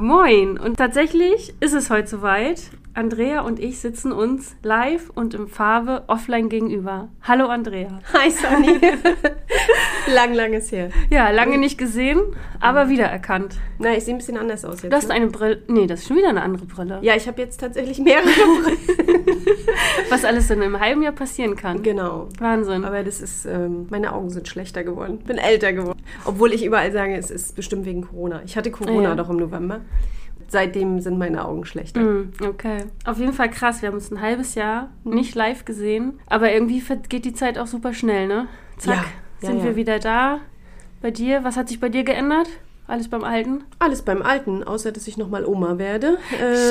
Moin und tatsächlich ist es heute soweit. Andrea und ich sitzen uns live und in Farbe offline gegenüber. Hallo Andrea. Hi Sunny. lang, lang ist her. Ja, lange nicht gesehen, aber wiedererkannt. Na, ich sehe ein bisschen anders aus jetzt. Du hast ne? eine Brille. Nee, das ist schon wieder eine andere Brille. Ja, ich habe jetzt tatsächlich mehrere Brillen. Was alles in einem halben Jahr passieren kann. genau. Wahnsinn. Aber das ist, ähm, meine Augen sind schlechter geworden. Bin älter geworden. Obwohl ich überall sage, es ist bestimmt wegen Corona. Ich hatte Corona Ja. doch im November. Seitdem sind meine Augen schlechter. Mm, Okay. Auf jeden Fall krass. Wir haben uns ein halbes Jahr nicht live gesehen. Aber irgendwie geht die Zeit auch super schnell, ne? Zack, Ja, sind ja. wir wieder da. Bei dir, was hat sich bei dir geändert? Alles beim Alten? Alles beim Alten, außer dass ich nochmal Oma werde.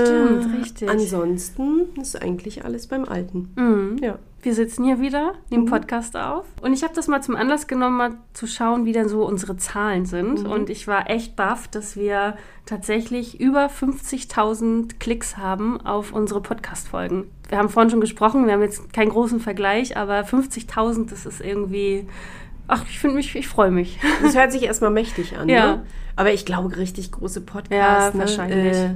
Stimmt, richtig. Ansonsten ist eigentlich alles beim Alten. Mhm. Ja. Wir sitzen hier wieder, nehmen Mhm. Podcast auf. Und ich habe das mal zum Anlass genommen, mal zu schauen, wie denn so unsere Zahlen sind. Mhm. Und ich war echt baff, dass wir tatsächlich über 50.000 Klicks haben auf unsere Podcast-Folgen. Wir haben vorhin schon gesprochen, wir haben jetzt keinen großen Vergleich, aber 50.000, das ist irgendwie. Ach, ich finde mich, ich freue mich. Das hört sich erstmal mächtig an, Ja. ne? Aber ich glaube, richtig große Podcasts, Ja, ne? wahrscheinlich. Äh,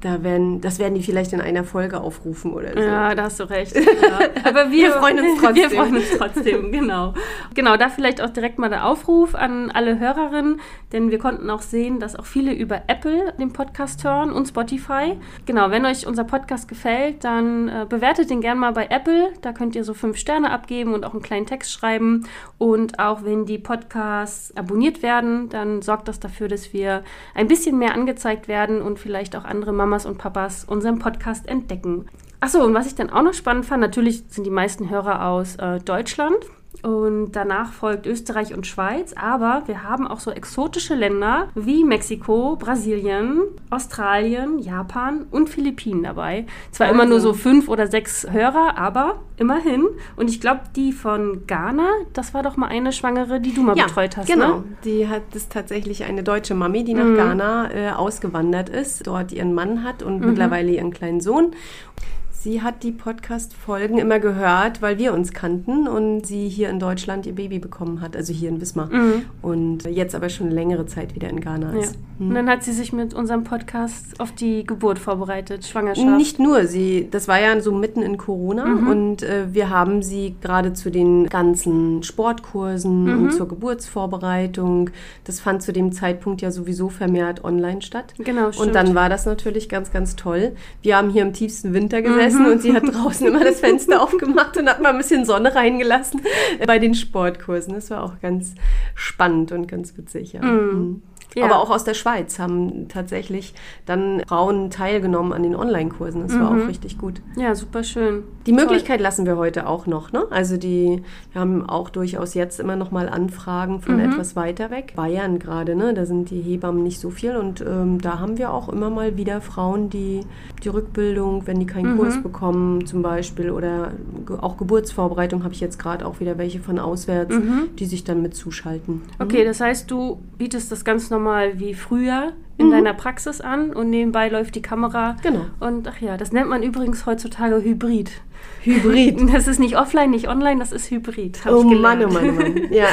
da werden, das werden die vielleicht in einer Folge aufrufen oder so. Ja, da hast du recht. Ja. Aber wir, Wir freuen uns Wir trotzdem. freuen uns trotzdem, genau. Genau, da vielleicht auch direkt mal der Aufruf an alle Hörerinnen, denn wir konnten auch sehen, dass auch viele über Apple den Podcast hören und Spotify. Genau, wenn euch unser Podcast gefällt, dann äh, bewertet den gerne mal bei Apple. Da könnt ihr so fünf Sterne abgeben und auch einen kleinen Text schreiben. Und auch wenn die Podcasts abonniert werden, dann sorgt das dafür, dass wir ein bisschen mehr angezeigt werden und vielleicht auch andere Mamas und Papas unseren Podcast entdecken. Achso, und was ich dann auch noch spannend fand, natürlich sind die meisten Hörer aus äh, Deutschland und danach folgt Österreich und Schweiz, aber wir haben auch so exotische Länder wie Mexiko, Brasilien, Australien, Japan und Philippinen dabei. Zwar immer nur so fünf oder sechs Hörer, aber immerhin. Und ich glaube, die von Ghana, das war doch mal eine Schwangere, die du mal Ja, betreut hast, genau. ne? Die hat das tatsächlich eine deutsche Mami, die nach Ghana äh, ausgewandert ist, dort ihren Mann hat und mittlerweile ihren kleinen Sohn. Sie hat die Podcast-Folgen immer gehört, weil wir uns kannten und sie hier in Deutschland ihr Baby bekommen hat, also hier in Wismar. Und jetzt aber schon längere Zeit wieder in Ghana Ja. ist. Und dann hat sie sich mit unserem Podcast auf die Geburt vorbereitet, Schwangerschaft. Nicht nur, sie, das war ja so mitten in Corona Mhm. und äh, wir haben sie gerade zu den ganzen Sportkursen Mhm. und zur Geburtsvorbereitung, das fand zu dem Zeitpunkt ja sowieso vermehrt online statt. Genau, stimmt. Und dann war das natürlich ganz, ganz toll. Wir haben hier im tiefsten Winter gesessen Mhm. und sie hat draußen immer das Fenster aufgemacht und hat mal ein bisschen Sonne reingelassen bei den Sportkursen. Das war auch ganz spannend und ganz witzig. Ja. Mhm. Ja. Aber auch aus der Schweiz haben tatsächlich dann Frauen teilgenommen an den Online-Kursen. Das Mhm. war auch richtig gut. Ja, super schön. Die Möglichkeit lassen wir heute auch noch. Ne? Also die, wir haben auch durchaus jetzt immer noch mal Anfragen von Mhm. etwas weiter weg. Bayern gerade, ne? da sind die Hebammen nicht so viel. Und ähm, da haben wir auch immer mal wieder Frauen, die die Rückbildung, wenn die keinen Mhm. Kurs bekommen zum Beispiel oder auch Geburtsvorbereitung, habe ich jetzt gerade auch wieder welche von auswärts, die sich dann mit zuschalten. Mhm. Okay, das heißt, du bietest das ganz normal wie früher in deiner Praxis an und nebenbei läuft die Kamera. Genau. Und ach ja, das nennt man übrigens heutzutage Hybrid. Hybrid. Das ist nicht offline, nicht online, das ist Hybrid. Oh ich Mann, oh Mann, oh Mann. Ja,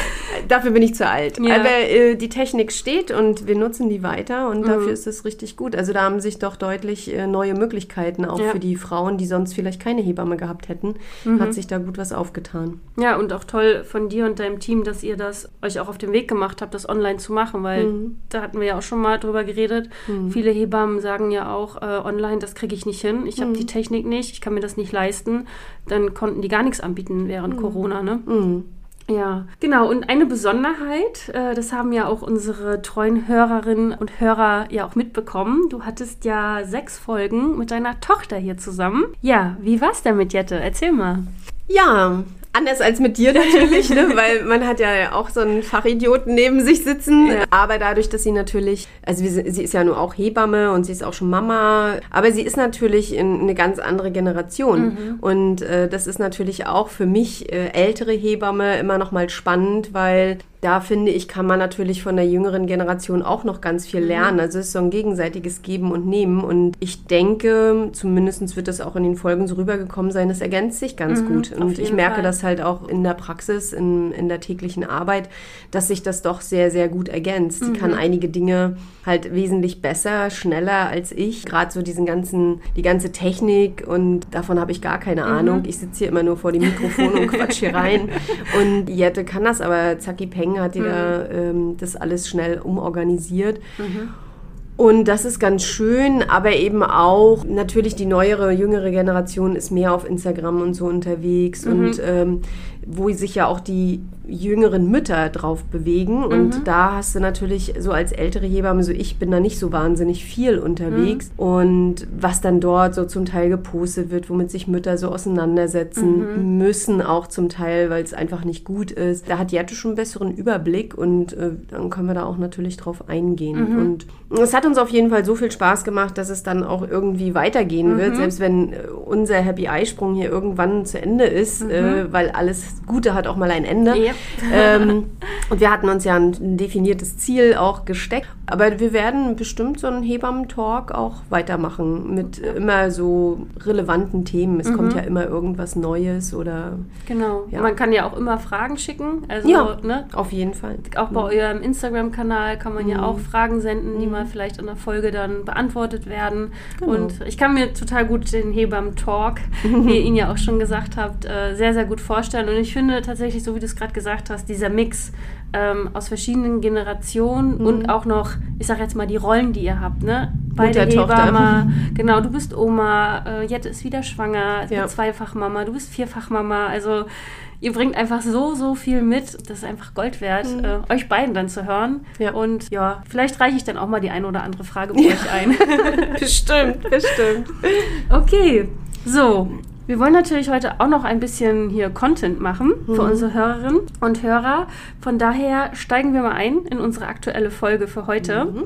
dafür bin ich zu alt. Ja. Aber äh, die Technik steht und wir nutzen die weiter und Mhm. dafür ist es richtig gut. Also da haben sich doch deutlich äh, neue Möglichkeiten auch Ja. für die Frauen, die sonst vielleicht keine Hebamme gehabt hätten, Mhm. hat sich da gut was aufgetan. Ja, und auch toll von dir und deinem Team, dass ihr das euch auch auf den Weg gemacht habt, das online zu machen, weil Mhm. da hatten wir ja auch schon mal drüber geredet. Viele Hebammen sagen ja auch, äh, online, das kriege ich nicht hin. Ich Mhm. habe die Technik nicht, ich kann mir das nicht leisten. Dann konnten die gar nichts anbieten während Corona, ne? Mhm. Ja, genau. Und eine Besonderheit, äh, das haben ja auch unsere treuen Hörerinnen und Hörer ja auch mitbekommen. Du hattest ja sechs Folgen mit deiner Tochter hier zusammen. Ja, wie war's denn mit Jette? Erzähl mal. Ja, Anders als mit dir natürlich, ne? weil man hat ja auch so einen Fachidioten neben sich sitzen. Ja. Aber dadurch, dass sie natürlich, also sie ist ja nur auch Hebamme und sie ist auch schon Mama, aber sie ist natürlich in eine ganz andere Generation. Und äh, das ist natürlich auch für mich äh, ältere Hebamme immer noch mal spannend, weil da finde ich, kann man natürlich von der jüngeren Generation auch noch ganz viel lernen. Also es ist so ein gegenseitiges Geben und Nehmen. Und ich denke, zumindest wird das auch in den Folgen so rübergekommen sein, es ergänzt sich ganz gut. auf Und ich merke Fall. das halt auch in der Praxis, in, in der täglichen Arbeit, dass sich das doch sehr, sehr gut ergänzt. Sie kann einige Dinge halt wesentlich besser, schneller als ich. Gerade so diesen ganzen, die ganze Technik und davon habe ich gar keine Ahnung. Ich sitze hier immer nur vor dem Mikrofon und quatsch hier rein. Und Jette kann das, aber Zacki Peng hat die da ähm, das alles schnell umorganisiert. Und das ist ganz schön, aber eben auch natürlich die neuere, jüngere Generation ist mehr auf Instagram und so unterwegs und ähm, wo sich ja auch die jüngeren Mütter drauf bewegen. Und da hast du natürlich so als ältere Hebamme, so ich bin da nicht so wahnsinnig viel unterwegs. Und was dann dort so zum Teil gepostet wird, womit sich Mütter so auseinandersetzen müssen, auch zum Teil, weil es einfach nicht gut ist. Da hat Jette schon einen besseren Überblick und äh, dann können wir da auch natürlich drauf eingehen. Und es hat uns auf jeden Fall so viel Spaß gemacht, dass es dann auch irgendwie weitergehen wird, selbst wenn äh, unser Happy Eye-Sprung hier irgendwann zu Ende ist, äh, weil alles Gute hat auch mal ein Ende. Ja. Ähm, und wir hatten uns ja ein, ein definiertes Ziel auch gesteckt. Aber wir werden bestimmt so einen Hebammen-Talk auch weitermachen mit immer so relevanten Themen. Es kommt ja immer irgendwas Neues oder Genau. Ja. Man kann ja auch immer Fragen schicken. Also, Ja. ne, auf jeden Fall. auch bei eurem Instagram-Kanal kann man ja auch Fragen senden, die mal vielleicht in der Folge dann beantwortet werden. Und ich kann mir total gut den Hebammen-Talk, wie ihr ihn ja auch schon gesagt habt, äh, sehr, sehr gut vorstellen. Und ich finde tatsächlich, so wie du es gerade gesagt hast, dieser Mix ähm, aus verschiedenen Generationen und auch noch, ich sag jetzt mal, die Rollen, die ihr habt, ne? Beide. Hebamme, genau, du bist Oma, äh, Jette ist wieder schwanger, Ja. ja. Zweifachmama, du bist Vierfachmama, also ihr bringt einfach so, so viel mit, das ist einfach Gold wert, äh, euch beiden dann zu hören. Mhm. Ja. Und ja, vielleicht reiche ich dann auch mal die eine oder andere Frage bei euch ein. Bestimmt, bestimmt. Okay, so. Wir wollen natürlich heute auch noch ein bisschen hier Content machen für Mhm. unsere Hörerinnen und Hörer. Von daher steigen wir mal ein in unsere aktuelle Folge für heute. Mhm.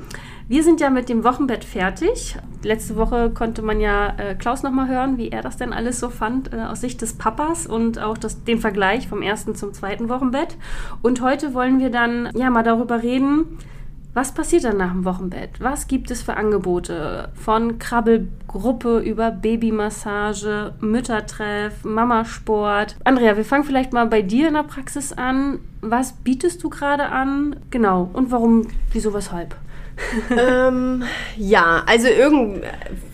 Wir sind ja mit dem Wochenbett fertig. Letzte Woche konnte man ja äh, Klaus nochmal hören, wie er das denn alles so fand äh, aus Sicht des Papas und auch das, den Vergleich vom ersten zum zweiten Wochenbett. Und heute wollen wir dann ja mal darüber reden, was passiert dann nach dem Wochenbett? Was gibt es für Angebote? Von Krabbelgruppe über Babymassage, Müttertreff, Mamasport. Andrea, wir fangen vielleicht mal bei dir in der Praxis an. Was bietest du gerade an? Genau. Und warum, wieso, weshalb? ähm, ja, also irgend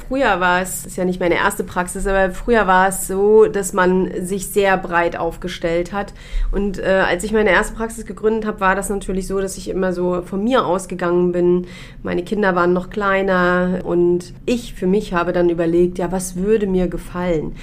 früher war es, ist ja nicht meine erste Praxis, aber früher war es so, dass man sich sehr breit aufgestellt hat. Und äh, als ich meine erste Praxis gegründet habe, war das natürlich so, dass ich immer so von mir ausgegangen bin. Meine Kinder waren noch kleiner und ich für mich habe dann überlegt, ja, was würde mir gefallen?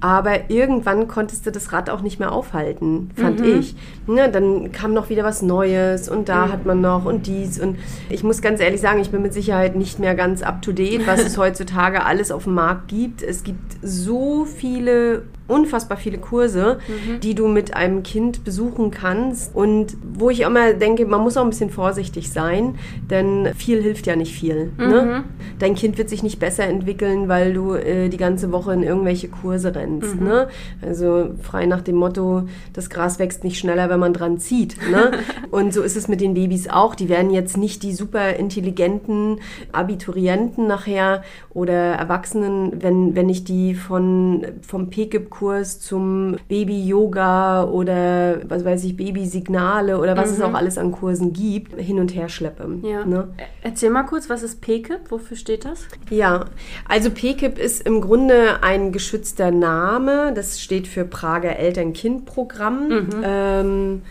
Aber irgendwann konntest du das Rad auch nicht mehr aufhalten, fand ich. Ne, dann kam noch wieder was Neues und da hat man noch und dies. Und ich muss ganz ehrlich sagen, ich bin mit Sicherheit nicht mehr ganz up to date, was es heutzutage alles auf dem Markt gibt. Es gibt so viele unfassbar viele Kurse, die du mit einem Kind besuchen kannst und wo ich immer denke, man muss auch ein bisschen vorsichtig sein, denn viel hilft ja nicht viel. Ne? Dein Kind wird sich nicht besser entwickeln, weil du äh, die ganze Woche in irgendwelche Kurse rennst. Ne? Also frei nach dem Motto, das Gras wächst nicht schneller, wenn man dran zieht. Ne? und so ist es mit den Babys auch. Die werden jetzt nicht die super intelligenten Abiturienten nachher oder Erwachsenen, wenn, wenn ich die von, vom PKIP-Kurs zum Baby-Yoga oder was weiß ich, Babysignale oder was es auch alles an Kursen gibt, hin und her schleppe. Ja. Ne? Erzähl mal kurz, was ist PKIP? Wofür steht das? Ja, also PKIP ist im Grunde ein geschützter Name. Das steht für Prager Eltern-Kind-Programm. Ähm,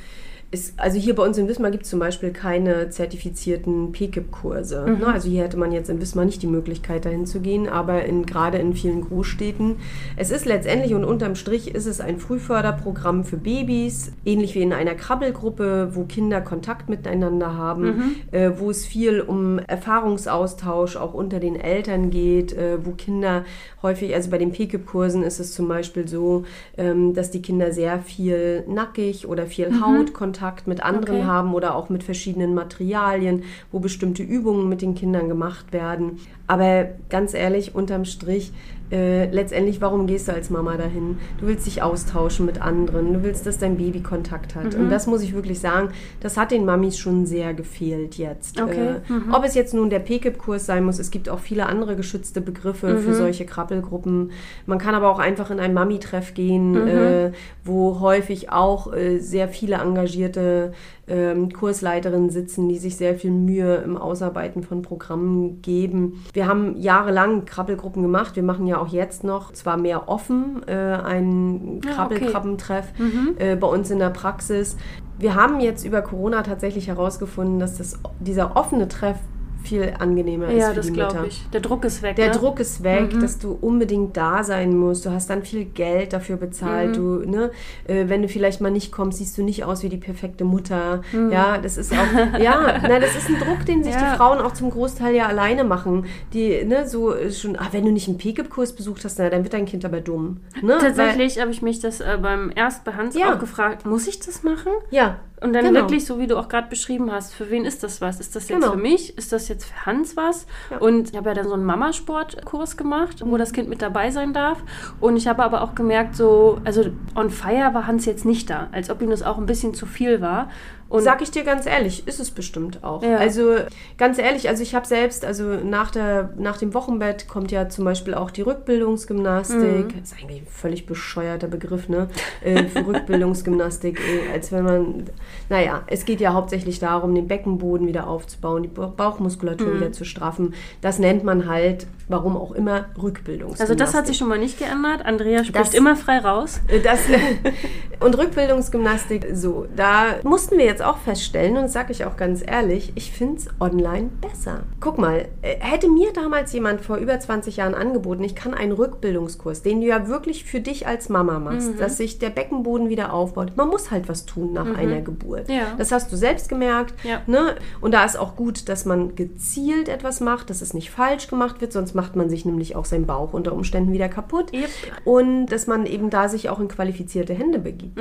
ist, also hier bei uns in Wismar gibt es zum Beispiel keine zertifizierten PKIP-Kurse. Mhm. Ne? Also hier hätte man jetzt in Wismar nicht die Möglichkeit, dahin zu gehen, aber in, gerade in vielen Großstädten. Es ist letztendlich und unterm Strich ist es ein Frühförderprogramm für Babys, ähnlich wie in einer Krabbelgruppe, wo Kinder Kontakt miteinander haben, Mhm. äh, wo es viel um Erfahrungsaustausch auch unter den Eltern geht, äh, wo Kinder häufig, also bei den PKIP-Kursen ist es zum Beispiel so, ähm, dass die Kinder sehr viel nackig oder viel Hautkontakt mit anderen. Okay. haben oder auch mit verschiedenen Materialien, wo bestimmte Übungen mit den Kindern gemacht werden. Aber ganz ehrlich, unterm Strich, äh, letztendlich, warum gehst du als Mama dahin? Du willst dich austauschen mit anderen, du willst, dass dein Baby Kontakt hat. Mhm. Und das muss ich wirklich sagen, das hat den Mamis schon sehr gefehlt jetzt. Okay. Äh, Ob es jetzt nun der PKIP-Kurs sein muss, es gibt auch viele andere geschützte Begriffe Mhm. für solche Krabbelgruppen. Man kann aber auch einfach in ein Mami-Treff gehen, Mhm. äh, wo häufig auch äh, sehr viele engagierte ähm, Kursleiterinnen sitzen, die sich sehr viel Mühe im Ausarbeiten von Programmen geben. Wir haben jahrelang Krabbelgruppen gemacht. Wir machen ja auch jetzt noch, zwar mehr offen, äh, einen Ah, okay. Krabbelkrabbentreff äh, bei uns in der Praxis. Wir haben jetzt über Corona tatsächlich herausgefunden, dass das, dieser offene Treff viel angenehmer ist Ja, für das die Mütter. glaube ich. Der Druck ist weg. Der ne? Druck ist weg, Mhm. dass du unbedingt da sein musst. Du hast dann viel Geld dafür bezahlt. Mhm. Du, ne, äh, wenn du vielleicht mal nicht kommst, siehst du nicht aus wie die perfekte Mutter. Mhm. Ja, das ist auch, ja, na, das ist ein Druck, den sich Ja. die Frauen auch zum Großteil ja alleine machen. Die, ne, so äh, schon, ah, wenn du nicht einen PKIP-Kurs besucht hast, na, dann wird dein Kind aber dumm. Ne? Tatsächlich habe ich mich das äh, beim erst bei Hans Ja. auch gefragt, muss ich das machen? Ja. Und dann Genau. wirklich, so wie du auch gerade beschrieben hast, für wen ist das was? Ist das jetzt Genau. für mich? Ist das jetzt für Hans was? Ja. Und ich habe ja dann so einen Mamasportkurs gemacht, Mhm. wo das Kind mit dabei sein darf. Und ich habe aber auch gemerkt, so, also on fire war Hans jetzt nicht da, als ob ihm das auch ein bisschen zu viel war. Und Sag ich dir ganz ehrlich, ist es bestimmt auch. Ja. Also ganz ehrlich, also ich habe selbst, also nach, der, nach dem Wochenbett kommt ja zum Beispiel auch die Rückbildungsgymnastik. Mhm. Das ist eigentlich ein völlig bescheuerter Begriff, ne? Äh, für Rückbildungsgymnastik, äh, als wenn man, naja, es geht ja hauptsächlich darum, den Beckenboden wieder aufzubauen, die Ba- Bauchmuskulatur Mhm. wieder zu straffen. Das nennt man halt, warum auch immer, Rückbildungsgymnastik. also das hat sich schon mal nicht geändert. Andrea spricht Das- immer frei raus. Äh, Das, und Rückbildungsgymnastik, so, da mussten wir jetzt auch feststellen, und sage ich auch ganz ehrlich, ich finde es online besser. Guck mal, äh, hätte mir damals jemand vor über 20 Jahren angeboten, ich kann einen Rückbildungskurs, den du ja wirklich für dich als Mama machst, Mhm. dass sich der Beckenboden wieder aufbaut. Man muss halt was tun nach einer Geburt. Mhm. Ja. Das hast du selbst gemerkt. Ja. Ne? Und da ist auch gut, dass man gezielt etwas macht, dass es nicht falsch gemacht wird, sonst macht man sich nämlich auch seinen Bauch unter Umständen wieder kaputt. Yep. Und dass man eben da sich auch in qualifizierte Hände begibt.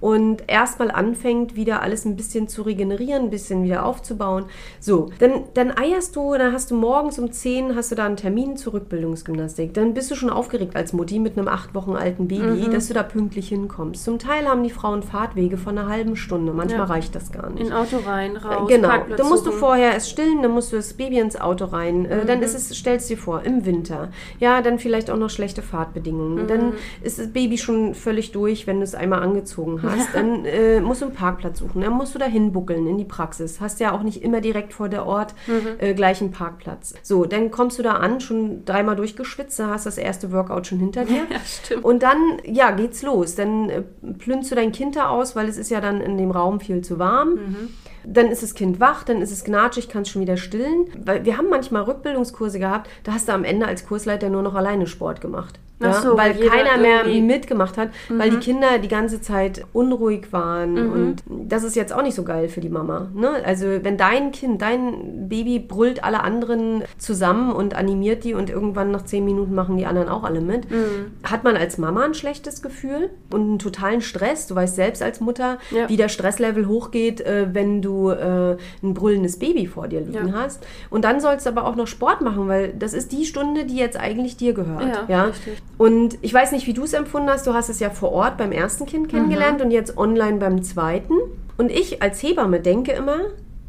Und erstmal anfängt, wieder alles ein bisschen zu regenerieren, ein bisschen wieder aufzubauen. So, dann, dann eierst du, dann hast du morgens um 10 hast du da einen Termin zur Rückbildungsgymnastik. Dann bist du schon aufgeregt als Mutti mit einem acht Wochen alten Baby, dass du da pünktlich hinkommst. Zum Teil haben die Frauen Fahrtwege von einer halben Stunde. Manchmal Ja. reicht das gar nicht. In Auto rein, raus, Genau, Parkplatz dann musst du suchen. vorher es stillen, dann musst du das Baby ins Auto rein. Äh, Dann ist es, stellst dir vor, im Winter. Ja, dann vielleicht auch noch schlechte Fahrtbedingungen. Dann ist das Baby schon völlig durch, wenn du es einmal angezogen hast. Dann äh, musst du einen Parkplatz suchen. Dann musst du da hinbuckeln in die Praxis. Hast ja auch nicht immer direkt vor der Ort äh, gleich einen Parkplatz. So, dann kommst du da an, schon dreimal durchgeschwitzt, da hast das erste Workout schon hinter dir. Ja, stimmt. Und dann, ja, geht's los. Dann äh, plünst du dein Kind da aus, weil es ist ja dann in dem Raum viel zu warm. Dann ist das Kind wach, dann ist es gnatschig, kannst schon wieder stillen. Weil wir haben manchmal Rückbildungskurse gehabt, da hast du am Ende als Kursleiter nur noch alleine Sport gemacht. Ach so, weil weil keiner mehr Mhm. mitgemacht hat, weil die Kinder die ganze Zeit unruhig waren. Und das ist jetzt auch nicht so geil für die Mama. Ne? Also wenn dein Kind, dein Baby brüllt alle anderen zusammen und animiert die und irgendwann nach zehn Minuten machen die anderen auch alle mit, Mhm. hat man als Mama ein schlechtes Gefühl und einen totalen Stress. Du weißt selbst als Mutter, Ja. wie der Stresslevel hochgeht, äh, wenn du äh, ein brüllendes Baby vor dir liegen Ja. hast. Und dann sollst du aber auch noch Sport machen, weil das ist die Stunde, die jetzt eigentlich dir gehört. Ja, Ja, richtig. Und ich weiß nicht, wie du es empfunden hast. Du hast es ja vor Ort beim ersten Kind kennengelernt Mhm. und jetzt online beim zweiten. Und ich als Hebamme denke immer,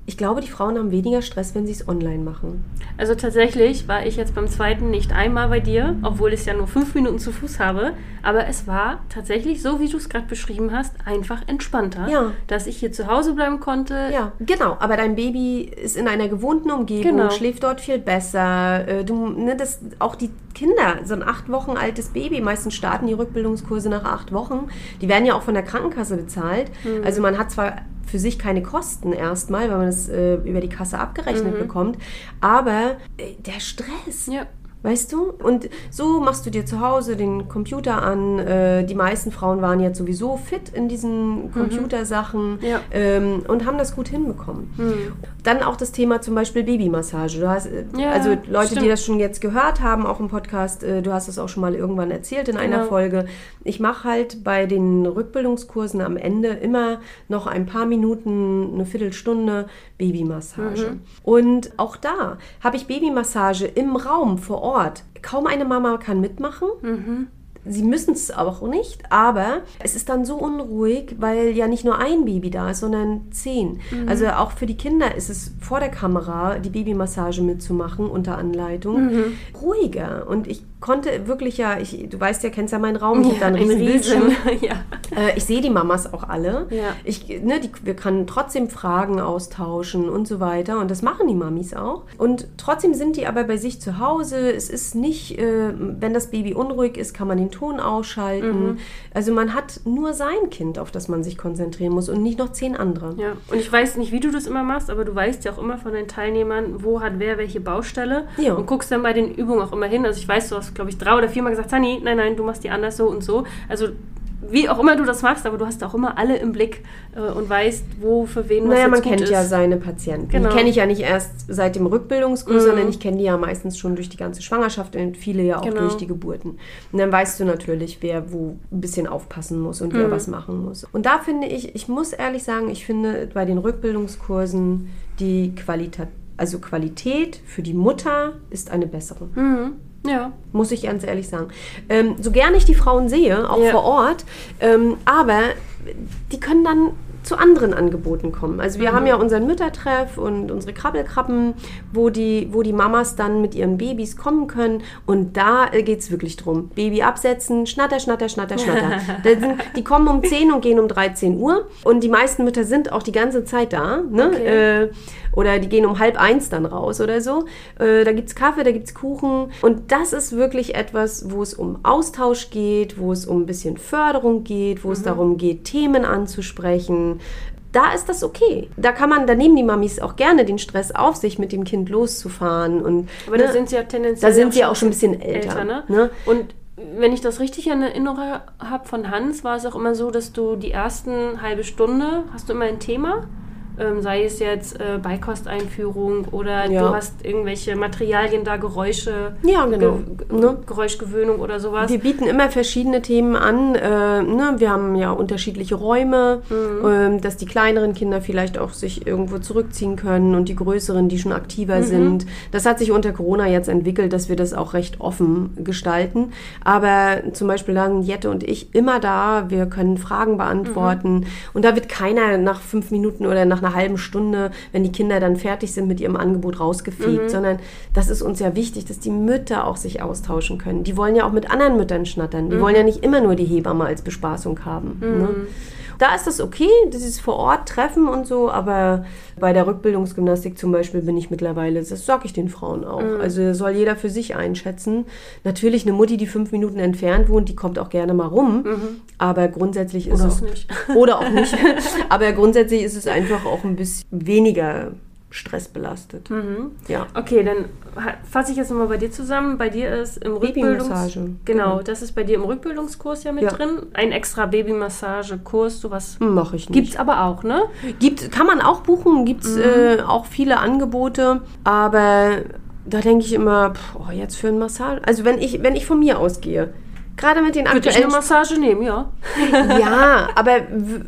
ich glaube, die Frauen haben weniger Stress, wenn sie es online machen. Also tatsächlich war ich jetzt beim zweiten nicht einmal bei dir, obwohl ich es ja nur fünf Minuten zu Fuß habe. Aber es war tatsächlich, so wie du es gerade beschrieben hast, einfach entspannter. Ja. Dass ich hier zu Hause bleiben konnte. Ja, genau. Aber dein Baby ist in einer gewohnten Umgebung, Genau. schläft dort viel besser. Äh, Du, ne, das, auch die Kinder, so ein acht Wochen altes Baby, meistens starten die Rückbildungskurse nach acht Wochen. Die werden ja auch von der Krankenkasse bezahlt. Mhm. Also man hat zwar für sich keine Kosten erstmal, weil man es äh, über die Kasse abgerechnet bekommt. Aber äh, der Stress. Ja. Weißt du? Und so machst du dir zu Hause den Computer an. Äh, die meisten Frauen waren jetzt sowieso fit in diesen Computersachen Ja. ähm, und haben das gut hinbekommen. Dann auch das Thema zum Beispiel Babymassage. Du hast, äh, Ja, also Leute, die stimmt. das schon jetzt gehört haben, auch im Podcast, äh, du hast es auch schon mal irgendwann erzählt in einer Genau. Folge. Ich mache halt bei den Rückbildungskursen am Ende immer noch ein paar Minuten, eine Viertelstunde Babymassage. Mhm. Und auch da habe ich Babymassage im Raum vor Ort. Kaum eine Mama kann mitmachen. Mhm. Sie müssen es auch nicht, aber es ist dann so unruhig, weil ja nicht nur ein Baby da ist, sondern zehn. Mhm. Also auch für die Kinder ist es vor der Kamera die Babymassage mitzumachen unter Anleitung Mhm. ruhiger. Und ich konnte wirklich ja, ich, du weißt ja, kennst ja meinen Raum, ich habe da einen ein riesen Bildschirm. Ja. Äh, ich sehe die Mamas auch alle. Ja. Ich, ne, die, wir können trotzdem Fragen austauschen und so weiter. Und das machen die Mamis auch. Und trotzdem sind die aber bei sich zu Hause. Es ist nicht, äh, wenn das Baby unruhig ist, kann man den Ton ausschalten. Mhm. Also man hat nur sein Kind, auf das man sich konzentrieren muss und nicht noch zehn andere. Ja, und ich weiß nicht, wie du das immer machst, aber du weißt ja auch immer von den Teilnehmern, wo hat wer welche Baustelle Ja. und guckst dann bei den Übungen auch immer hin. Also ich weiß, du hast, glaube ich, drei oder viermal gesagt, Tani, nein, nein, du machst die anders so und so. Also wie auch immer du das machst, aber du hast auch immer alle im Blick äh, und weißt, wo für wen was Naja, man kennt ist. ja seine Patienten. Genau. Die kenne ich ja nicht erst seit dem Rückbildungskurs, Mhm. sondern ich kenne die ja meistens schon durch die ganze Schwangerschaft und viele ja auch Genau. durch die Geburten. Und dann weißt du natürlich, wer wo ein bisschen aufpassen muss und Mhm. wer was machen muss. Und da finde ich, ich muss ehrlich sagen, ich finde bei den Rückbildungskursen die Qualität, also Qualität für die Mutter ist eine bessere. Mhm. Ja. Muss ich ganz ehrlich sagen. Ähm, so gern ich die Frauen sehe, auch Ja. vor Ort, ähm, aber die können dann zu anderen Angeboten kommen. Also wir haben ja unseren Müttertreff und unsere Krabbelkrabben, wo die, wo die Mamas dann mit ihren Babys kommen können. Und da geht es wirklich drum. Baby absetzen, schnatter, schnatter, schnatter, schnatter. Sind, die kommen um 10 und gehen um 13 Uhr. Und die meisten Mütter sind auch die ganze Zeit da. Ne? Okay. Äh, oder die gehen um halb eins dann raus oder so. Äh, da gibt es Kaffee, da gibt es Kuchen. Und das ist wirklich etwas, wo es um Austausch geht, wo es um ein bisschen Förderung geht, wo es darum geht, Themen anzusprechen. Da ist das okay. Da kann man, da nehmen die Mamis auch gerne den Stress auf sich, mit dem Kind loszufahren. Und, Aber ne, da sind sie ja tendenziell da sind sie auch schon ein bisschen älter. ne? ne? Und wenn ich das richtig in Erinnerung habe von Hans, war es auch immer so, dass du die ersten halbe Stunde hast du immer ein Thema. Ähm, sei es jetzt äh, Beikosteinführung oder Ja. du hast irgendwelche Materialien da, Geräusche, Ja, genau. Ge Ne? Geräuschgewöhnung oder sowas. Wir bieten immer verschiedene Themen an. Äh, ne? Wir haben ja unterschiedliche Räume, ähm, dass die kleineren Kinder vielleicht auch sich irgendwo zurückziehen können und die größeren, die schon aktiver sind. Das hat sich unter Corona jetzt entwickelt, dass wir das auch recht offen gestalten. Aber zum Beispiel dann Jette und ich immer da. Wir können Fragen beantworten. Und da wird keiner nach fünf Minuten oder nach einer halben Stunde, wenn die Kinder dann fertig sind mit ihrem Angebot, rausgefegt, sondern das ist uns ja wichtig, dass die Mütter auch sich austauschen können. Die wollen ja auch mit anderen Müttern schnattern. Die wollen ja nicht immer nur die Hebamme als Bespaßung haben. Ne? Da ist das okay, das ist vor Ort Treffen und so, aber bei der Rückbildungsgymnastik zum Beispiel bin ich mittlerweile, das sage ich den Frauen auch. Also soll jeder für sich einschätzen. Natürlich eine Mutti, die fünf Minuten entfernt wohnt, die kommt auch gerne mal rum, aber grundsätzlich ist Oder es auch nicht. oder auch nicht. aber grundsätzlich ist es einfach auch ein bisschen weniger stressbelastet. Ja. Okay, dann fasse ich jetzt nochmal bei dir zusammen. Bei dir ist im Rückbildungs... Babymassage. Genau, das ist bei dir im Rückbildungskurs ja mit Ja. drin. Ein extra Babymassagekurs, sowas Mache ich nicht. gibt's aber auch, ne? Gibt, kann man auch buchen, gibt es äh, auch viele Angebote, aber da denke ich immer, oh, jetzt für ein Massage. Also wenn ich, wenn ich von mir ausgehe, gerade mit den Würde ich aktuellen eine Massage nehmen, ja. ja, aber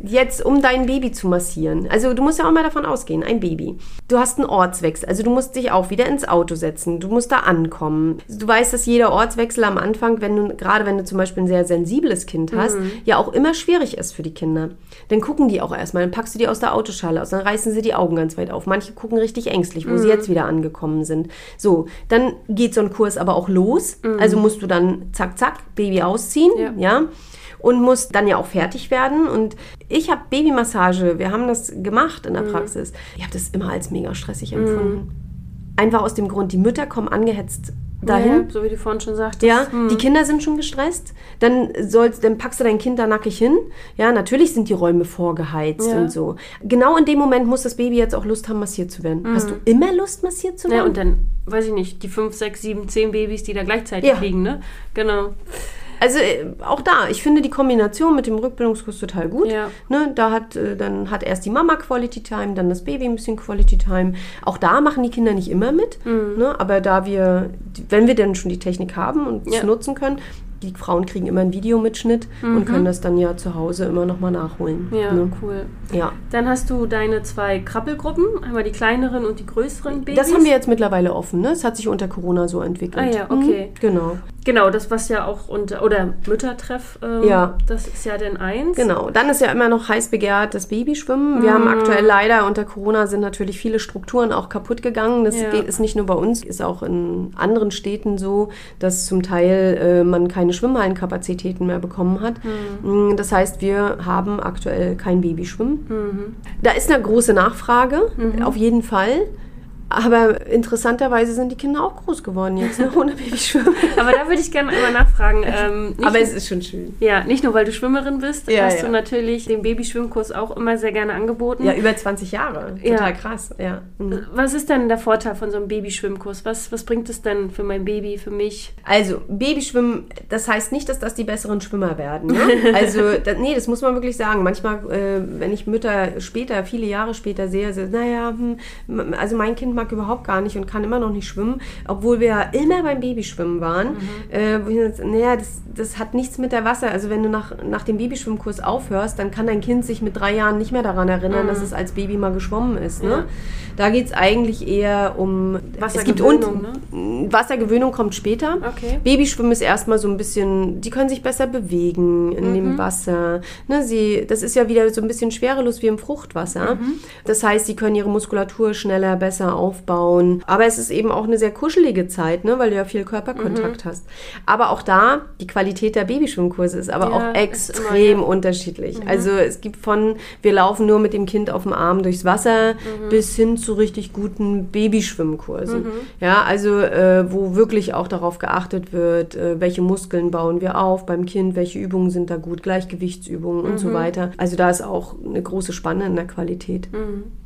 jetzt, um dein Baby zu massieren. Also du musst ja auch mal davon ausgehen, ein Baby. Du hast einen Ortswechsel, also du musst dich auch wieder ins Auto setzen. Du musst da ankommen. Du weißt, dass jeder Ortswechsel am Anfang, wenn du, gerade wenn du zum Beispiel ein sehr sensibles Kind hast, ja auch immer schwierig ist für die Kinder. Dann gucken die auch erstmal, dann packst du die aus der Autoschale aus, dann reißen sie die Augen ganz weit auf. Manche gucken richtig ängstlich, wo sie jetzt wieder angekommen sind. So, dann geht so ein Kurs aber auch los. Also musst du dann zack, zack, Baby ausziehen, Ja. ja und muss dann ja auch fertig werden. Und ich habe Babymassage, wir haben das gemacht in der Praxis. Ich habe das immer als mega stressig empfunden. Einfach aus dem Grund, die Mütter kommen angehetzt dahin. Ja, so wie du vorhin schon sagtest. Ja, Hm. die Kinder sind schon gestresst. Dann sollst, dann packst du dein Kind da nackig hin. Ja, natürlich sind die Räume vorgeheizt Ja. und so. Genau in dem Moment muss das Baby jetzt auch Lust haben, massiert zu werden. Hast du immer Lust, massiert zu Ja, werden? und dann, weiß ich nicht, die 5, 6, 7, 10 Babys, die da gleichzeitig Ja. liegen, ne? Genau. Also äh, auch da, ich finde die Kombination mit dem Rückbildungskurs total gut. Ja. Ne, da hat, äh, dann hat erst die Mama Quality Time, dann das Baby ein bisschen Quality Time. Auch da machen die Kinder nicht immer mit. Mhm. Ne, aber da wir, wenn wir denn schon die Technik haben und es Ja. nutzen können, die Frauen kriegen immer einen Videomitschnitt und können das dann ja zu Hause immer nochmal nachholen. Mhm. Ja, Ne? cool. ja. Dann hast du deine zwei Krabbelgruppen, einmal die kleineren und die größeren Babys. Das haben wir jetzt mittlerweile offen. Ne? Es hat sich unter Corona so entwickelt. Ah ja, okay. Mhm, genau. Genau, das was ja auch unter, oder Müttertreff, ähm, Ja. das ist ja denn eins. Genau, dann ist ja immer noch heiß begehrt das Babyschwimmen. Wir haben aktuell leider unter Corona sind natürlich viele Strukturen auch kaputt gegangen. Das Ja. geht, ist nicht nur bei uns, ist auch in anderen Städten so, dass zum Teil äh, man keine Schwimmhallenkapazitäten mehr bekommen hat. Mm, Das heißt, wir haben aktuell kein Babyschwimmen. Da ist eine große Nachfrage, auf jeden Fall. Aber interessanterweise sind die Kinder auch groß geworden jetzt, ne? ohne Babyschwimmen. Aber da würde ich gerne einmal nachfragen. Ähm, Aber es ist schon schön. ja, nicht nur, weil du Schwimmerin bist, Ja, hast ja. du natürlich den Babyschwimmkurs auch immer sehr gerne angeboten. Ja, über 20 Jahre. Total Ja. krass. Ja. Mhm. Was ist denn der Vorteil von so einem Babyschwimmkurs? Was, was bringt es denn für mein Baby, für mich? Also, Babyschwimmen, das heißt nicht, dass das die besseren Schwimmer werden. Ne? Also, da, nee, das muss man wirklich sagen. Manchmal, äh, wenn ich Mütter später, viele Jahre später sehe, so, naja, hm, also mein Kind mag überhaupt gar nicht und kann immer noch nicht schwimmen, obwohl wir ja immer beim Babyschwimmen waren. Äh, wo ich jetzt, naja, das, das hat nichts mit der Wasser. Also, wenn du nach, nach dem Babyschwimmkurs aufhörst, dann kann dein Kind sich mit drei Jahren nicht mehr daran erinnern, dass es als Baby mal geschwommen ist. Ne? Ja. Da geht es eigentlich eher um. Wassergewöhnung, un- Wassergewöhnung kommt später. Okay. Babyschwimmen ist erstmal so ein bisschen, die können sich besser bewegen in Mhm. dem Wasser. Ne, sie, das ist ja wieder so ein bisschen schwerelos wie im Fruchtwasser. Mhm. Das heißt, sie können ihre Muskulatur schneller, besser aufbauen. Aber es ist eben auch eine sehr kuschelige Zeit, ne, weil du ja viel Körperkontakt Mhm. hast. Aber auch da, die Qualität der Babyschwimmkurse ist aber Ja, auch extrem immer, ja. unterschiedlich. Also es gibt von, wir laufen nur mit dem Kind auf dem Arm durchs Wasser, Mhm. bis hin zu richtig guten Babyschwimmkursen. Ja, also äh, wo wirklich auch darauf geachtet wird, äh, welche Muskeln bauen wir auf beim Kind, welche Übungen sind da gut, Gleichgewichtsübungen und Mhm. so weiter. Also da ist auch eine große Spanne in der Qualität.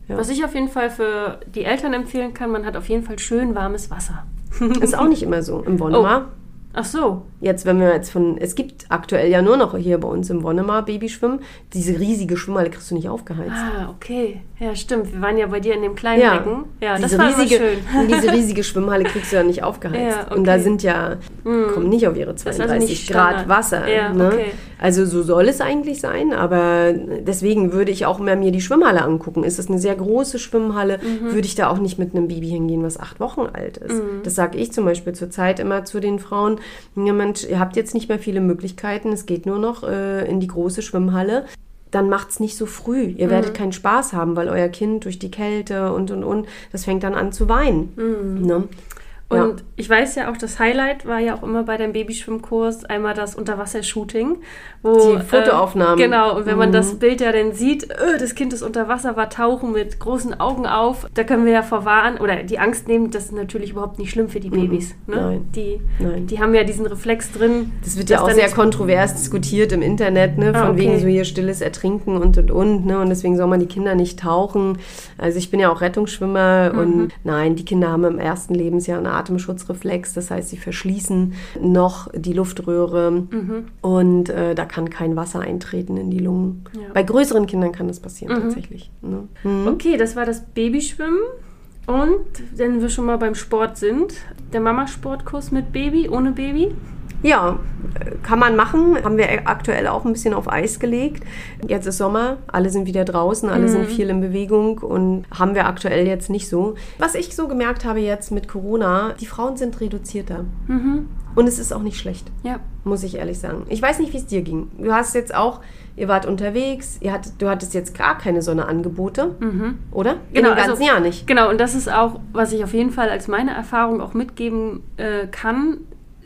Ja. Was ich auf jeden Fall für die Eltern empfehlen kann, man hat auf jeden Fall schön warmes Wasser. Ist auch nicht immer so im Wonnemar. Ach so. Jetzt, wenn wir jetzt von, es gibt aktuell ja nur noch hier bei uns im Wonnemar Babyschwimmen, diese riesige Schwimmhalle kriegst du nicht aufgeheizt. Ah, okay. Ja, stimmt. Wir waren ja bei dir in dem kleinen Ja, Becken. Ja, das diese, war immer riesige, schön. diese riesige Schwimmhalle kriegst du ja nicht aufgeheizt. Ja, Und da okay. sind ja, kommen nicht auf ihre ist also 32 nicht Grad Standard. Wasser. Ja, ne? okay. Also so soll es eigentlich sein, aber deswegen würde ich auch immer mir die Schwimmhalle angucken. Ist das eine sehr große Schwimmhalle, Mhm. würde ich da auch nicht mit einem Baby hingehen, was acht Wochen alt ist. Das sage ich zum Beispiel zurzeit immer zu den Frauen. Ja, Mensch, ihr habt jetzt nicht mehr viele Möglichkeiten, es geht nur noch äh, in die große Schwimmhalle dann macht's nicht so früh. Ihr Mhm. werdet keinen Spaß haben, weil euer Kind durch die Kälte und und und, das fängt dann an zu weinen. Ne? Ja. Und ich weiß ja auch, das Highlight war ja auch immer bei deinem Babyschwimmkurs einmal das Unterwassershooting. Wo, Die Fotoaufnahmen. Äh, genau, und wenn man Mhm. das Bild ja dann sieht, öh, das Kind ist unter Wasser, war tauchen mit großen Augen auf, da können wir ja vorwarnen oder die Angst nehmen, das ist natürlich überhaupt nicht schlimm für die Babys. Ne? Mhm. Nein. Die, Nein. die haben ja diesen Reflex drin. Das wird ja auch sehr kontrovers diskutiert im Internet, ne? von Ah, okay. wegen so hier stilles Ertrinken und und und. Ne? Und deswegen soll man die Kinder nicht tauchen. Also ich bin ja auch Rettungsschwimmer Mhm. und nein, die Kinder haben im ersten Lebensjahr einen Atemschutzreflex. Das heißt, sie verschließen noch die Luftröhre Mhm. und äh, da kann kein Wasser eintreten in die Lungen. Ja. Mhm. Bei größeren Kindern kann das passieren tatsächlich. Ne? Mhm. Okay, das war das Babyschwimmen. Und wenn wir schon mal beim Sport sind, der Mamasportkurs mit Baby, ohne Baby. Ja, kann man machen. Haben wir aktuell auch ein bisschen auf Eis gelegt. Jetzt ist Sommer, alle sind wieder draußen, alle sind viel in Bewegung und haben wir aktuell jetzt nicht so. Was ich so gemerkt habe jetzt mit Corona, die Frauen sind reduzierter. Und es ist auch nicht schlecht, Ja. muss ich ehrlich sagen. Ich weiß nicht, wie es dir ging. Du hast jetzt auch, ihr wart unterwegs, ihr hattet, du hattest jetzt gar keine Sonderangebote, oder? In dem ganzen also- Jahr nicht. Genau, und das ist auch, was ich auf jeden Fall als meine Erfahrung auch mitgeben äh, kann,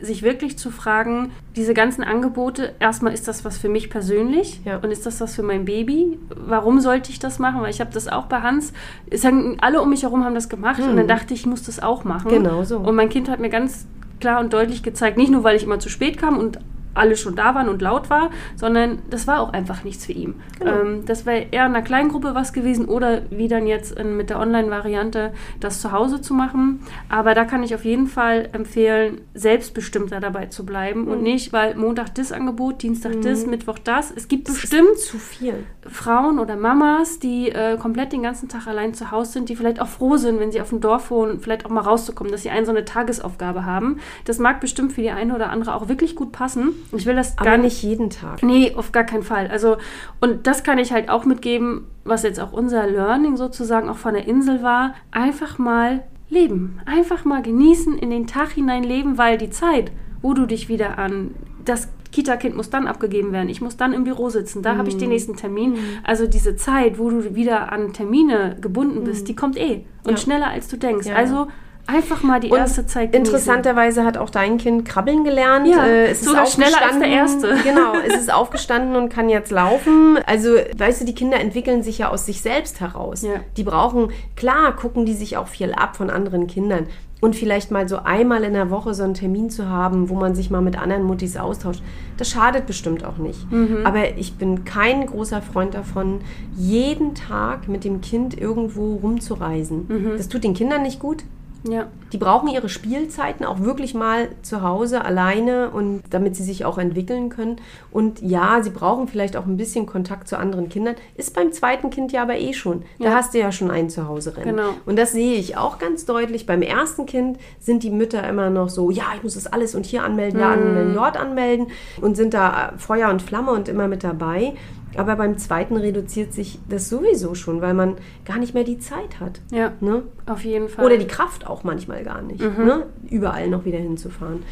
sich wirklich zu fragen, diese ganzen Angebote, erstmal ist das was für mich persönlich Ja. und ist das was für mein Baby? Warum sollte ich das machen? Weil ich habe das auch bei Hans, es haben, alle um mich herum haben das gemacht und dann dachte ich, ich muss das auch machen. Genau so. Und mein Kind hat mir ganz klar und deutlich gezeigt, nicht nur, weil ich immer zu spät kam und alle schon da waren und laut war, sondern das war auch einfach nichts für ihn. Genau. Ähm, das wäre eher in einer kleinen Gruppe was gewesen oder wie dann jetzt in, mit der Online-Variante das zu Hause zu machen. Aber da kann ich auf jeden Fall empfehlen, selbstbestimmter dabei zu bleiben und nicht, weil Montag das Angebot, Dienstag das, Mittwoch das. Es gibt bestimmt Zu viel. Frauen oder Mamas, die äh, komplett den ganzen Tag allein zu Hause sind, die vielleicht auch froh sind, wenn sie auf dem Dorf wohnen, vielleicht auch mal rauszukommen, dass sie einen so eine Tagesaufgabe haben. Das mag bestimmt für die eine oder andere auch wirklich gut passen. Ich will das Aber gar nicht jeden Tag. Nee, auf gar keinen Fall. Also, und das kann ich halt auch mitgeben, was jetzt auch unser Learning sozusagen auch von der Insel war. Einfach mal leben. Einfach mal genießen, in den Tag hinein leben, weil die Zeit, wo du dich wieder an das Kita-Kind muss dann abgegeben werden, ich muss dann im Büro sitzen, da habe ich den nächsten Termin. Also diese Zeit, wo du wieder an Termine gebunden bist, die kommt eh und Ja. schneller als du denkst. Ja. Also einfach mal die Und erste Zeit genießen. Interessanterweise hat auch dein Kind krabbeln gelernt. Ja, Äh, es ist sogar schneller als der. Erste. Genau, es ist aufgestanden und kann jetzt laufen. Also, weißt du, die Kinder entwickeln sich ja aus sich selbst heraus. Ja. Die brauchen, klar, gucken die sich auch viel ab von anderen Kindern. Und vielleicht mal so einmal in der Woche so einen Termin zu haben, wo man sich mal mit anderen Muttis austauscht, das schadet bestimmt auch nicht. Mhm. Aber ich bin kein großer Freund davon, jeden Tag mit dem Kind irgendwo rumzureisen. Mhm. Das tut den Kindern nicht gut. Ja. Die brauchen ihre Spielzeiten auch wirklich mal zu Hause alleine und damit sie sich auch entwickeln können. Und ja, sie brauchen vielleicht auch ein bisschen Kontakt zu anderen Kindern. Ist beim zweiten Kind ja aber eh schon. Da Ja. hast du ja schon einen zu Hause rennen. Genau. Und das sehe ich auch ganz deutlich. Beim ersten Kind sind die Mütter immer noch so, ja, ich muss das alles und hier anmelden, da anmelden, dort anmelden und sind da Feuer und Flamme und immer mit dabei. Aber beim zweiten reduziert sich das sowieso schon, weil man gar nicht mehr die Zeit hat. Ja, Ne? auf jeden Fall. Oder die Kraft auch manchmal gar nicht, Mhm. ne? überall noch wieder hinzufahren.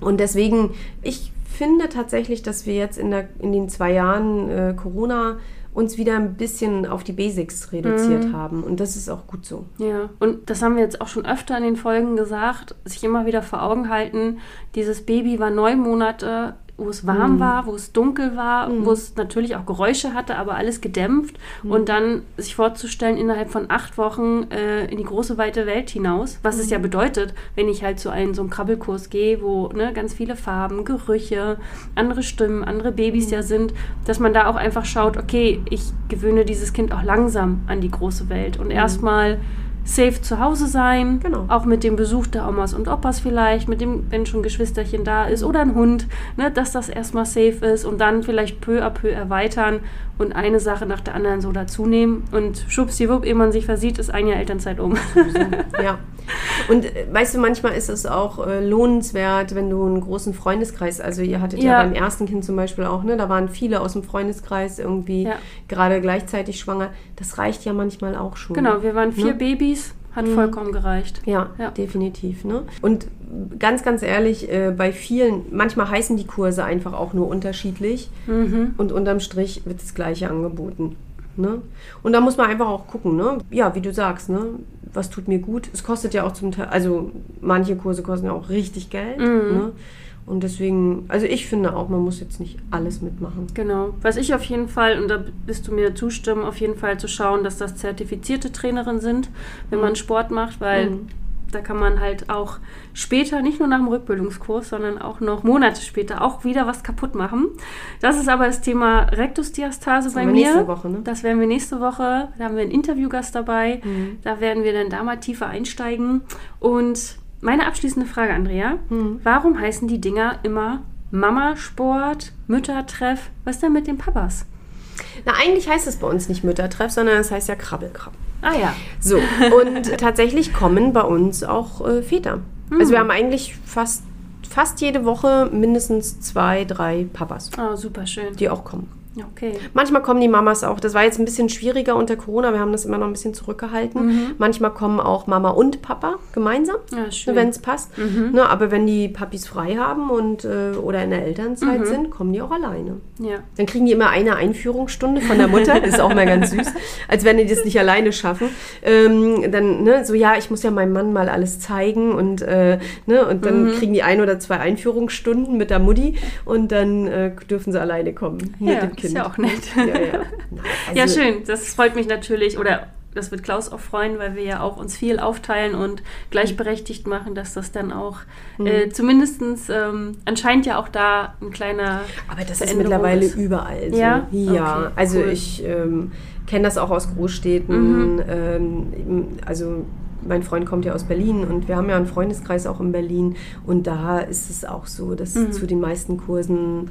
Und deswegen, ich finde tatsächlich, dass wir jetzt in, der, in den zwei Jahren äh, Corona uns wieder ein bisschen auf die Basics reduziert Mhm. haben. Und das ist auch gut so. Ja, und das haben wir jetzt auch schon öfter in den Folgen gesagt, sich immer wieder vor Augen halten, dieses Baby war neun Monate, wo es warm Mhm. war, wo es dunkel war, wo es natürlich auch Geräusche hatte, aber alles gedämpft. Mhm. Und dann sich vorzustellen, innerhalb von acht Wochen äh, in die große weite Welt hinaus, was Mhm. es ja bedeutet, wenn ich halt zu einem so einem Krabbelkurs gehe, wo ne, ganz viele Farben, Gerüche, andere Stimmen, andere Babys Mhm. ja sind, dass man da auch einfach schaut, okay, ich gewöhne dieses Kind auch langsam an die große Welt und erstmal safe zu Hause sein. Genau. auch mit dem Besuch der Omas und Opas vielleicht, mit dem, wenn schon ein Geschwisterchen da ist oder ein Hund, ne, dass das erstmal safe ist und dann vielleicht peu à peu erweitern und eine Sache nach der anderen so dazunehmen und schubsdiwupp, ehe man sich versieht, ist ein Jahr Elternzeit um. Ja. Und äh, weißt du, manchmal ist es auch äh, lohnenswert, wenn du einen großen Freundeskreis, also ihr hattet ja, Ja. beim ersten Kind zum Beispiel auch, ne, da waren viele aus dem Freundeskreis irgendwie Ja. gerade gleichzeitig schwanger. Das reicht ja manchmal auch schon. genau, wir waren vier Ne? Babys, hat vollkommen gereicht. Ja, Ja. definitiv. Ne? Und ganz, ganz ehrlich, äh, bei vielen, manchmal heißen die Kurse einfach auch nur unterschiedlich Mhm. und unterm Strich wird das Gleiche angeboten. Ne? Und da muss man einfach auch gucken, ne? ja, wie du sagst, ne? was tut mir gut. Es kostet ja auch zum Teil, also manche Kurse kosten ja auch richtig Geld. Mhm. Ne? Und deswegen, also ich finde auch, man muss jetzt nicht alles mitmachen. Genau. Was ich auf jeden Fall, und da bist du mir zustimmen, auf jeden Fall zu schauen, dass das zertifizierte Trainerinnen sind, wenn man Sport macht, weil Mhm. da kann man halt auch später, nicht nur nach dem Rückbildungskurs, sondern auch noch Monate später auch wieder was kaputt machen. Das ist aber das Thema Rektusdiastase bei haben wir mir. nächste Woche, ne? Das werden wir nächste Woche. Da haben wir einen Interviewgast dabei. Mhm. Da werden wir dann da mal tiefer einsteigen. Und meine abschließende Frage, Andrea. Mhm. Warum heißen die Dinger immer Mama-Sport, Müttertreff? Was ist denn mit den Papas? Na, eigentlich heißt es bei uns nicht Müttertreff, sondern es heißt ja Krabbelkrabb. Ah ja. So, und tatsächlich kommen bei uns auch äh, Väter. Also wir haben eigentlich fast, fast jede Woche mindestens zwei, drei Papas, Oh, super schön. die auch kommen. Okay. Manchmal kommen die Mamas auch. Das war jetzt ein bisschen schwieriger unter Corona. Wir haben das immer noch ein bisschen zurückgehalten. Manchmal kommen auch Mama und Papa gemeinsam, Ja, wenn es passt. Ne, aber wenn die Papis frei haben und äh, oder in der Elternzeit sind, kommen die auch alleine. Ja. Dann kriegen die immer eine Einführungsstunde von der Mutter, das ist auch mal ganz süß, als wenn die das nicht alleine schaffen. Ähm, dann, ne, so, ja, ich muss ja meinem Mann mal alles zeigen und, äh, ne, und dann kriegen die ein oder zwei Einführungsstunden mit der Mutti und dann äh, dürfen sie alleine kommen mit Ja, dem ist ja auch nett. Ja, ja. Na, ja, also- schön. Das freut mich natürlich oder das wird Klaus auch freuen, weil wir ja auch uns viel aufteilen und gleichberechtigt machen, dass das dann auch Mhm. äh, zumindest ähm, anscheinend ja auch da ein kleiner. Aber das ist mittlerweile ist. überall so. Ja? Ja, Okay, also cool. ich ähm, kenne das auch aus Großstädten. Mhm. Ähm, also mein Freund kommt ja aus Berlin und wir haben ja einen Freundeskreis auch in Berlin und da ist es auch so, dass Mhm. zu den meisten Kursen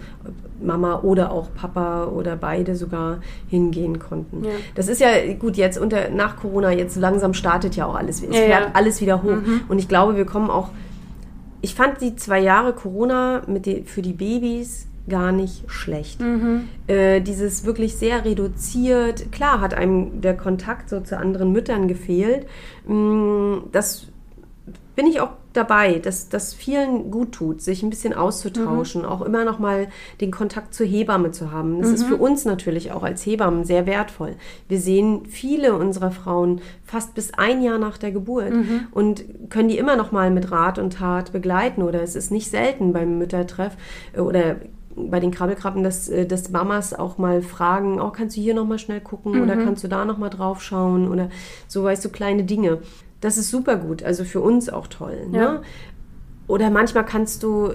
Mama oder auch Papa oder beide sogar hingehen konnten. Ja. Das ist ja gut jetzt unter nach Corona jetzt langsam startet ja auch alles. Es Ja, fährt ja. alles wieder hoch Mhm. und ich glaube, wir kommen auch ich fand die zwei Jahre Corona mit den, für die Babys gar nicht schlecht. Mhm. Äh, dieses wirklich sehr reduziert, klar hat einem der Kontakt so zu anderen Müttern gefehlt. Mm, Das bin ich auch dabei, dass das vielen gut tut, sich ein bisschen auszutauschen, auch immer noch mal den Kontakt zur Hebamme zu haben. Das ist für uns natürlich auch als Hebammen sehr wertvoll. Wir sehen viele unserer Frauen fast bis ein Jahr nach der Geburt und können die immer noch mal mit Rat und Tat begleiten oder es ist nicht selten beim Müttertreff äh, oder bei den Krabbelkrabben, dass, äh, dass Mamas auch mal fragen, oh, kannst du hier noch mal schnell gucken oder kannst du da noch mal drauf schauen oder so, weißt du, kleine Dinge. Das ist super gut, also für uns auch toll. Ja. Ne? Oder manchmal kannst du,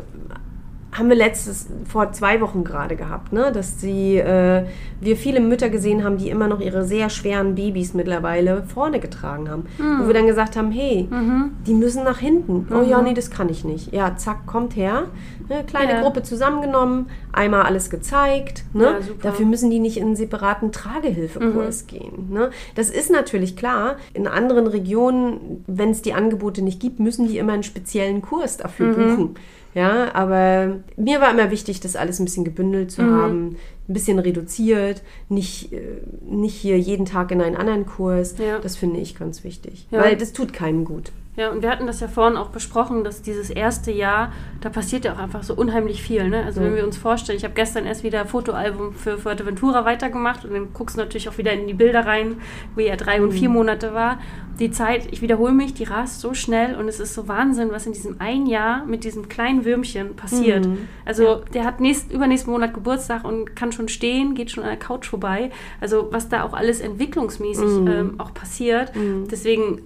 haben wir letztes, vor zwei Wochen gerade gehabt, ne? dass die, äh, wir viele Mütter gesehen haben, die immer noch ihre sehr schweren Babys mittlerweile vorne getragen haben. Wo wir dann gesagt haben, hey, die müssen nach hinten. Oh ja, nee, das kann ich nicht. Ja, zack, kommt her. Ne? Kleine Ja. Gruppe zusammengenommen, einmal alles gezeigt. Ne? Ja, super. Dafür müssen die nicht in einen separaten Tragehilfekurs gehen. Ne? Das ist natürlich klar. In anderen Regionen, wenn es die Angebote nicht gibt, müssen die immer einen speziellen Kurs dafür buchen. Ja, aber mir war immer wichtig, das alles ein bisschen gebündelt zu haben, ein bisschen reduziert, nicht, äh, nicht hier jeden Tag in einen anderen Kurs. Ja. Das finde ich ganz wichtig, Ja. weil das tut keinem gut. Ja, und wir hatten das ja vorhin auch besprochen, dass dieses erste Jahr, da passiert ja auch einfach so unheimlich viel. Ne? Also wenn wir uns vorstellen, ich habe gestern erst wieder ein Fotoalbum für Fuerteventura weitergemacht und dann guckst du natürlich auch wieder in die Bilder rein, wo ja drei und vier Monate war. Die Zeit, ich wiederhole mich, die rast so schnell und es ist so Wahnsinn, was in diesem ein Jahr mit diesem kleinen Würmchen passiert. Also der hat nächst, übernächsten Monat Geburtstag und kann schon stehen, geht schon an der Couch vorbei. Also was da auch alles entwicklungsmäßig ähm, auch passiert. Deswegen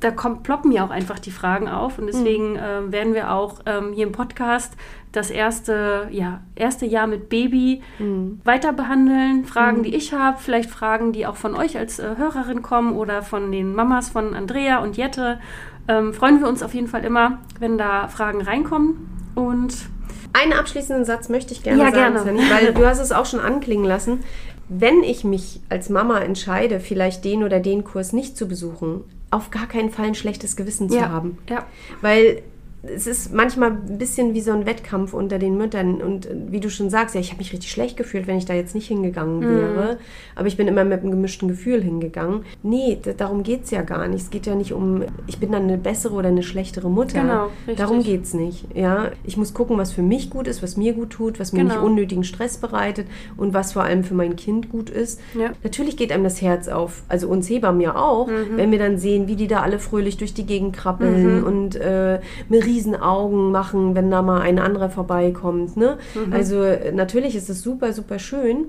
da kommt, ploppen ja auch einfach die Fragen auf und deswegen ähm, werden wir auch ähm, hier im Podcast das erste, ja, erste Jahr mit Baby weiter behandeln. Fragen, die ich habe, vielleicht Fragen, die auch von euch als äh, Hörerin kommen oder von den Mamas von Andrea und Jette. Ähm, freuen wir uns auf jeden Fall immer, wenn da Fragen reinkommen. Und Einen abschließenden Satz möchte ich gerne Ja, sagen, gerne. Sandy, weil du hast es auch schon anklingen lassen. Wenn ich mich als Mama entscheide, vielleicht den oder den Kurs nicht zu besuchen, auf gar keinen Fall ein schlechtes Gewissen zu haben. ja, Weil es ist manchmal ein bisschen wie so ein Wettkampf unter den Müttern. Und äh, wie du schon sagst, ja, ich habe mich richtig schlecht gefühlt, wenn ich da jetzt nicht hingegangen wäre. Aber ich bin immer mit einem gemischten Gefühl hingegangen. Nee, darum geht es ja gar nicht. Es geht ja nicht um, ich bin dann eine bessere oder eine schlechtere Mutter. Genau, richtig. Darum geht es nicht. Ja? Ich muss gucken, was für mich gut ist, was mir gut tut, was mir nicht Genau. unnötigen Stress bereitet und was vor allem für mein Kind gut ist. Ja. Natürlich geht einem das Herz auf, also uns Hebammen ja auch, Mhm. wenn wir dann sehen, wie die da alle fröhlich durch die Gegend krabbeln und äh, mit riesen Augen machen, wenn da mal ein anderer vorbeikommt. Ne? Mhm. Also äh, natürlich ist es super, super schön,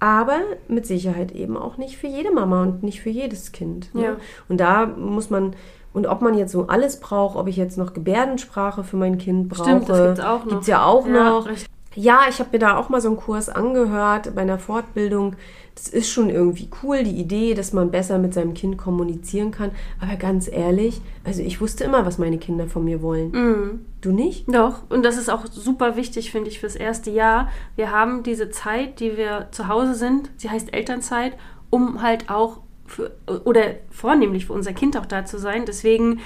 aber mit Sicherheit eben auch nicht für jede Mama und nicht für jedes Kind. Ne? Ja. Und da muss man, und ob man jetzt so alles braucht, ob ich jetzt noch Gebärdensprache für mein Kind brauche, Stimmt, das gibt's auch noch. Gibt's ja auch Ja, noch. richtig. Ja, ich habe mir da auch mal so einen Kurs angehört bei einer Fortbildung. Das ist schon irgendwie cool, die Idee, dass man besser mit seinem Kind kommunizieren kann. Aber ganz ehrlich, also ich wusste immer, was meine Kinder von mir wollen. Mhm. Du nicht? Doch, und das ist auch super wichtig, finde ich, fürs erste Jahr. Wir haben diese Zeit, die wir zu Hause sind, sie heißt Elternzeit, um halt auch für, oder vornehmlich für unser Kind auch da zu sein. Deswegen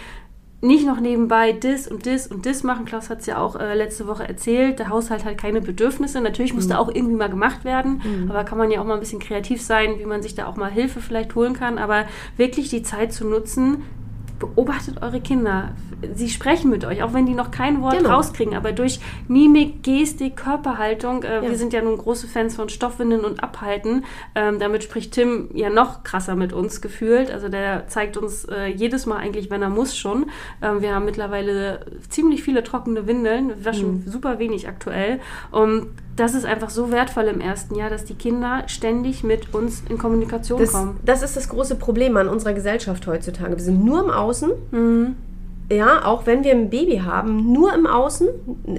nicht noch nebenbei das und das und das machen. Klaus hat es ja auch äh, letzte Woche erzählt. Der Haushalt hat keine Bedürfnisse. Natürlich muss da auch irgendwie mal gemacht werden. Aber kann man ja auch mal ein bisschen kreativ sein, wie man sich da auch mal Hilfe vielleicht holen kann. Aber wirklich die Zeit zu nutzen, beobachtet eure Kinder. Sie sprechen mit euch, auch wenn die noch kein Wort Genau. rauskriegen, aber durch Mimik, Gestik, Körperhaltung. Äh, Ja. Wir sind ja nun große Fans von Stoffwindeln und Abhalten. Ähm, damit spricht Tim ja noch krasser mit uns gefühlt. Also der zeigt uns äh, jedes Mal eigentlich, wenn er muss schon. Ähm, wir haben mittlerweile ziemlich viele trockene Windeln, wir waschen Mhm. super wenig aktuell. Und das ist einfach so wertvoll im ersten Jahr, dass die Kinder ständig mit uns in Kommunikation Das, kommen. das ist das große Problem an unserer Gesellschaft heutzutage. Wir sind nur im Außen. Mhm. Ja, auch wenn wir ein Baby haben, nur im Außen,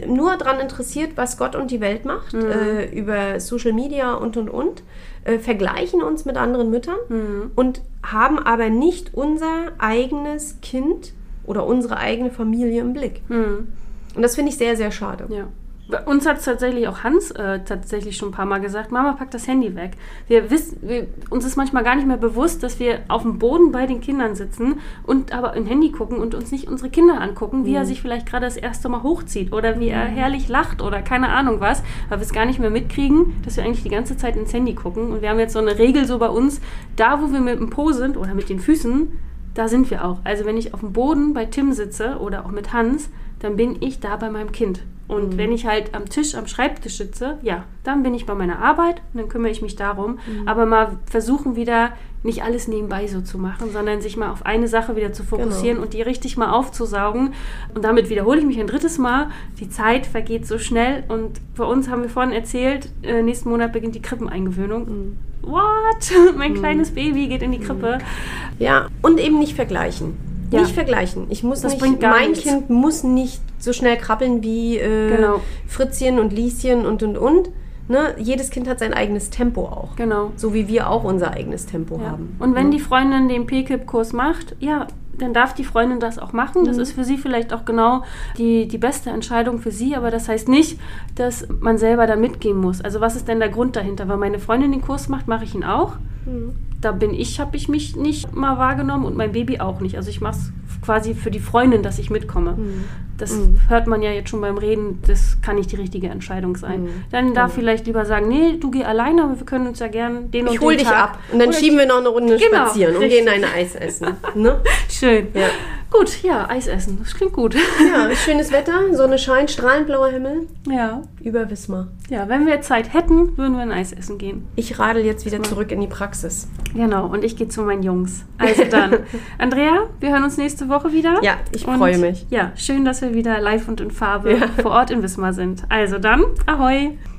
nur daran interessiert, was Gott und die Welt macht, Mhm. äh, über Social Media und und und, äh, vergleichen uns mit anderen Müttern Mhm. und haben aber nicht unser eigenes Kind oder unsere eigene Familie im Blick. Mhm. Und das finde ich sehr, sehr schade. Ja. Bei uns hat tatsächlich auch Hans äh, tatsächlich schon ein paar Mal gesagt, Mama, pack das Handy weg. Wir wissen, wir, uns ist manchmal gar nicht mehr bewusst, dass wir auf dem Boden bei den Kindern sitzen und aber ein Handy gucken und uns nicht unsere Kinder angucken, wie er sich vielleicht gerade das erste Mal hochzieht oder wie er herrlich lacht oder keine Ahnung was, weil wir es gar nicht mehr mitkriegen, dass wir eigentlich die ganze Zeit ins Handy gucken. Und wir haben jetzt so eine Regel so bei uns, da wo wir mit dem Po sind oder mit den Füßen, da sind wir auch. Also wenn ich auf dem Boden bei Tim sitze oder auch mit Hans, dann bin ich da bei meinem Kind. Und wenn ich halt am Tisch, am Schreibtisch sitze, ja, dann bin ich bei meiner Arbeit und dann kümmere ich mich darum. Aber mal versuchen wieder nicht alles nebenbei so zu machen, sondern sich mal auf eine Sache wieder zu fokussieren und die richtig mal aufzusaugen. Und damit wiederhole ich mich ein drittes Mal. Die Zeit vergeht so schnell und bei uns haben wir vorhin erzählt, äh, nächsten Monat beginnt die Krippeneingewöhnung. What? mein kleines Baby geht in die Krippe. Ja, und eben nicht vergleichen. Ja. Nicht vergleichen. Ich muss Das nicht, mein nichts. Kind muss nicht so schnell krabbeln wie äh, Genau. Fritzchen und Lieschen und und und. Ne? Jedes Kind hat sein eigenes Tempo auch. Genau. So wie wir auch unser eigenes Tempo Ja. haben. Und wenn die Freundin den PKIP-Kurs macht, ja, dann darf die Freundin das auch machen. Das ist für sie vielleicht auch genau die, die beste Entscheidung für sie, aber das heißt nicht, dass man selber da mitgehen muss. Also was ist denn der Grund dahinter? Weil meine Freundin den Kurs macht, mache ich ihn auch. Da bin ich, habe ich mich nicht mal wahrgenommen und mein Baby auch nicht. Also ich mache es quasi für die Freundin, dass ich mitkomme. Das hört man ja jetzt schon beim Reden, das kann nicht die richtige Entscheidung sein. Dann darf vielleicht lieber sagen, nee, du geh alleine, aber wir können uns ja gern den und Ich hol dich Tag ab und dann Oder schieben wir noch eine Runde Genau, spazieren und richtig. gehen ein Eis essen. Ne? Schön. Ja. Gut, ja, Eis essen. Das klingt gut. ja, schönes Wetter, Sonne scheint, strahlend blauer Himmel Ja. über Wismar. Ja, wenn wir Zeit hätten, würden wir ein Eis essen gehen. Ich radel jetzt wieder zurück in die Praxis. Genau, und ich gehe zu meinen Jungs. Also dann, Andrea, wir hören uns nächste Woche wieder. Ja, ich Und freue mich. Ja, schön, dass wir wieder live und in Farbe Ja. vor Ort in Wismar sind. Also dann, ahoi.